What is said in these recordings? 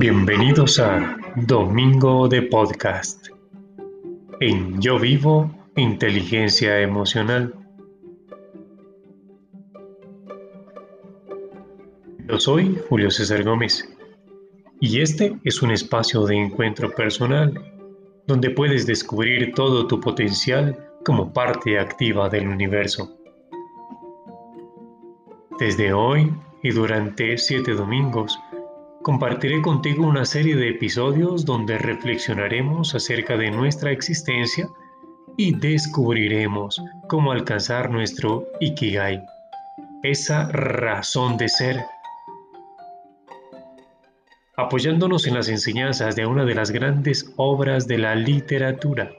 Bienvenidos a Domingo de Podcast. En Yo Vivo Inteligencia Emocional. Yo soy Julio César Gómez y este es un espacio de encuentro personal donde puedes descubrir todo tu potencial como parte activa del universo. Desde hoy y durante siete domingos, compartiré contigo una serie de episodios donde reflexionaremos acerca de nuestra existencia y descubriremos cómo alcanzar nuestro Ikigai, esa razón de ser. Apoyándonos en las enseñanzas de una de las grandes obras de la literatura.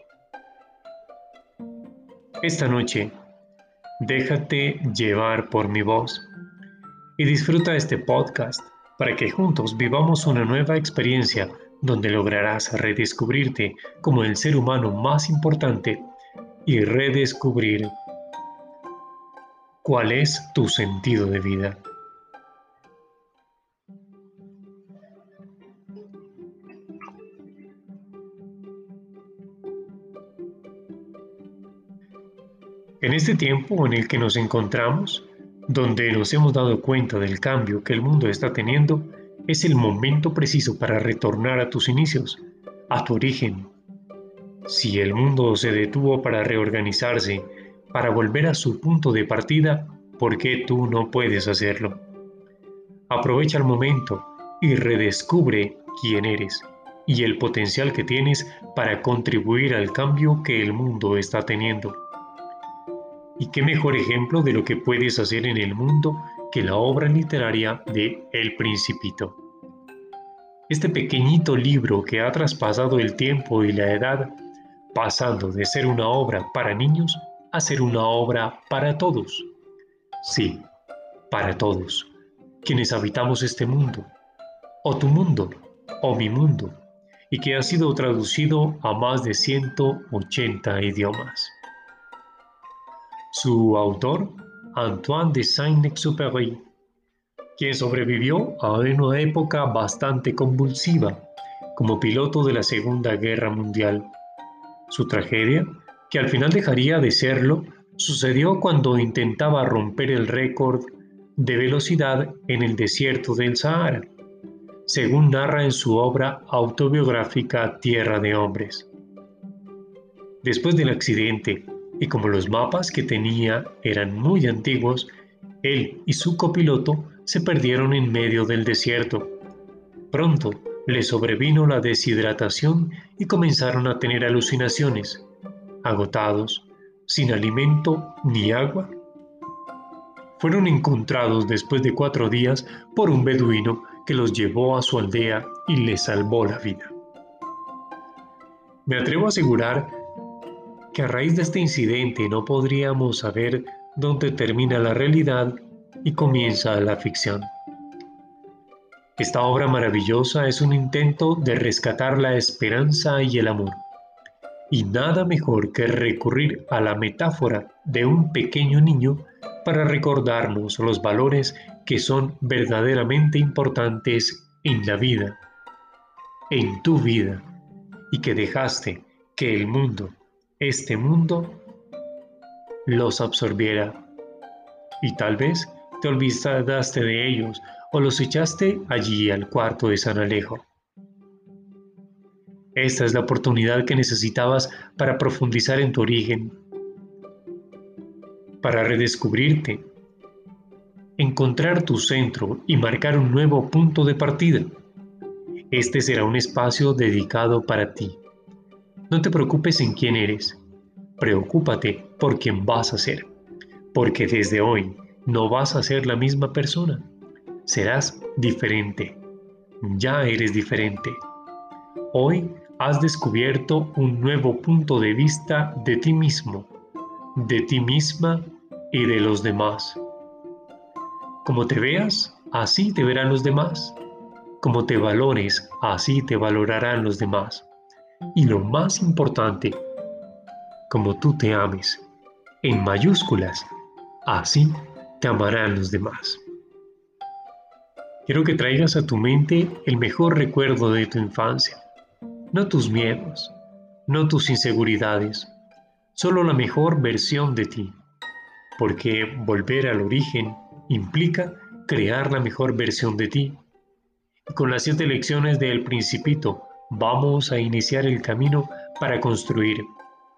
Esta noche, déjate llevar por mi voz y disfruta este podcast para que juntos vivamos una nueva experiencia donde lograrás redescubrirte como el ser humano más importante y redescubrir cuál es tu sentido de vida. En este tiempo en el que nos encontramos, donde nos hemos dado cuenta del cambio que el mundo está teniendo, es el momento preciso para retornar a tus inicios, a tu origen. Si el mundo se detuvo para reorganizarse, para volver a su punto de partida, ¿por qué tú no puedes hacerlo? Aprovecha el momento y redescubre quién eres y el potencial que tienes para contribuir al cambio que el mundo está teniendo. ¿Y qué mejor ejemplo de lo que puedes hacer en el mundo que la obra literaria de El Principito? Este pequeñito libro que ha traspasado el tiempo y la edad, pasando de ser una obra para niños a ser una obra para todos. Sí, para todos, quienes habitamos este mundo, o tu mundo, o mi mundo, y que ha sido traducido a más de 180 idiomas. Su autor, Antoine de Saint-Exupéry, quien sobrevivió a una época bastante convulsiva como piloto de la Segunda Guerra Mundial. Su tragedia, que al final dejaría de serlo, sucedió cuando intentaba romper el récord de velocidad en el desierto del Sahara, según narra en su obra autobiográfica Tierra de Hombres. Después del accidente, y como los mapas que tenía eran muy antiguos, él y su copiloto se perdieron en medio del desierto. Pronto le sobrevino la deshidratación y comenzaron a tener alucinaciones. Agotados, sin alimento ni agua, fueron encontrados después de cuatro días por un beduino que los llevó a su aldea y les salvó la vida. Me atrevo a asegurar que a raíz de este incidente no podríamos saber dónde termina la realidad y comienza la ficción. Esta obra maravillosa es un intento de rescatar la esperanza y el amor. Y nada mejor que recurrir a la metáfora de un pequeño niño para recordarnos los valores que son verdaderamente importantes en la vida, en tu vida, y que dejaste que el mundo este mundo los absorbiera. Y tal vez te olvidaste de ellos o los echaste allí al cuarto de San Alejo. Esta es la oportunidad que necesitabas para profundizar en tu origen, para redescubrirte, encontrar tu centro y marcar un nuevo punto de partida. Este será un espacio dedicado para ti. No te preocupes en quién eres, preocúpate por quién vas a ser, porque desde hoy no vas a ser la misma persona, serás diferente, ya eres diferente. Hoy has descubierto un nuevo punto de vista de ti mismo, de ti misma y de los demás. Como te veas, así te verán los demás. Como te valores, así te valorarán los demás. Y lo más importante, como tú te ames, en mayúsculas, así te amarán los demás. quiero que traigas a tu mente el mejor recuerdo de tu infancia, no tus miedos, no tus inseguridades, solo la mejor versión de ti, porque volver al origen implica crear la mejor versión de ti. Y con las siete lecciones del principito vamos a iniciar el camino para construir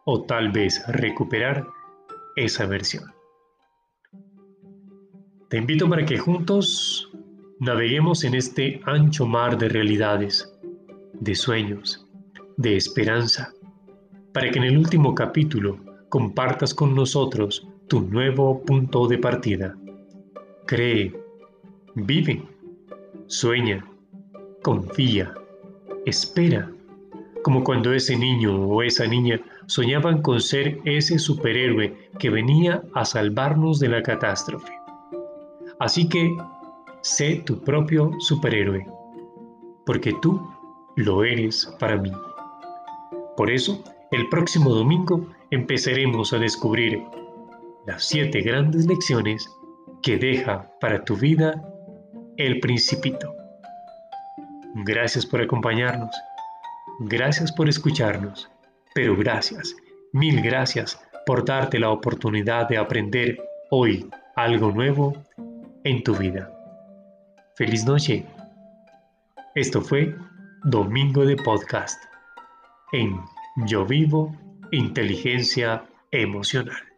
o tal vez recuperar esa versión. Te invito para que juntos naveguemos en este ancho mar de realidades, de sueños, de esperanza, para que en el último capítulo compartas con nosotros tu nuevo punto de partida. Cree, vive, sueña, confía, espera, como cuando ese niño o esa niña soñaban con ser ese superhéroe que venía a salvarnos de la catástrofe. Así que sé tu propio superhéroe, porque tú lo eres para mí. Por eso, el próximo domingo empezaremos a descubrir las siete grandes lecciones que deja para tu vida el principito. Gracias por acompañarnos, gracias por escucharnos, pero gracias, mil gracias por darte la oportunidad de aprender hoy algo nuevo en tu vida. Feliz noche. Esto fue Domingo de Podcast en Yo Vivo Inteligencia Emocional.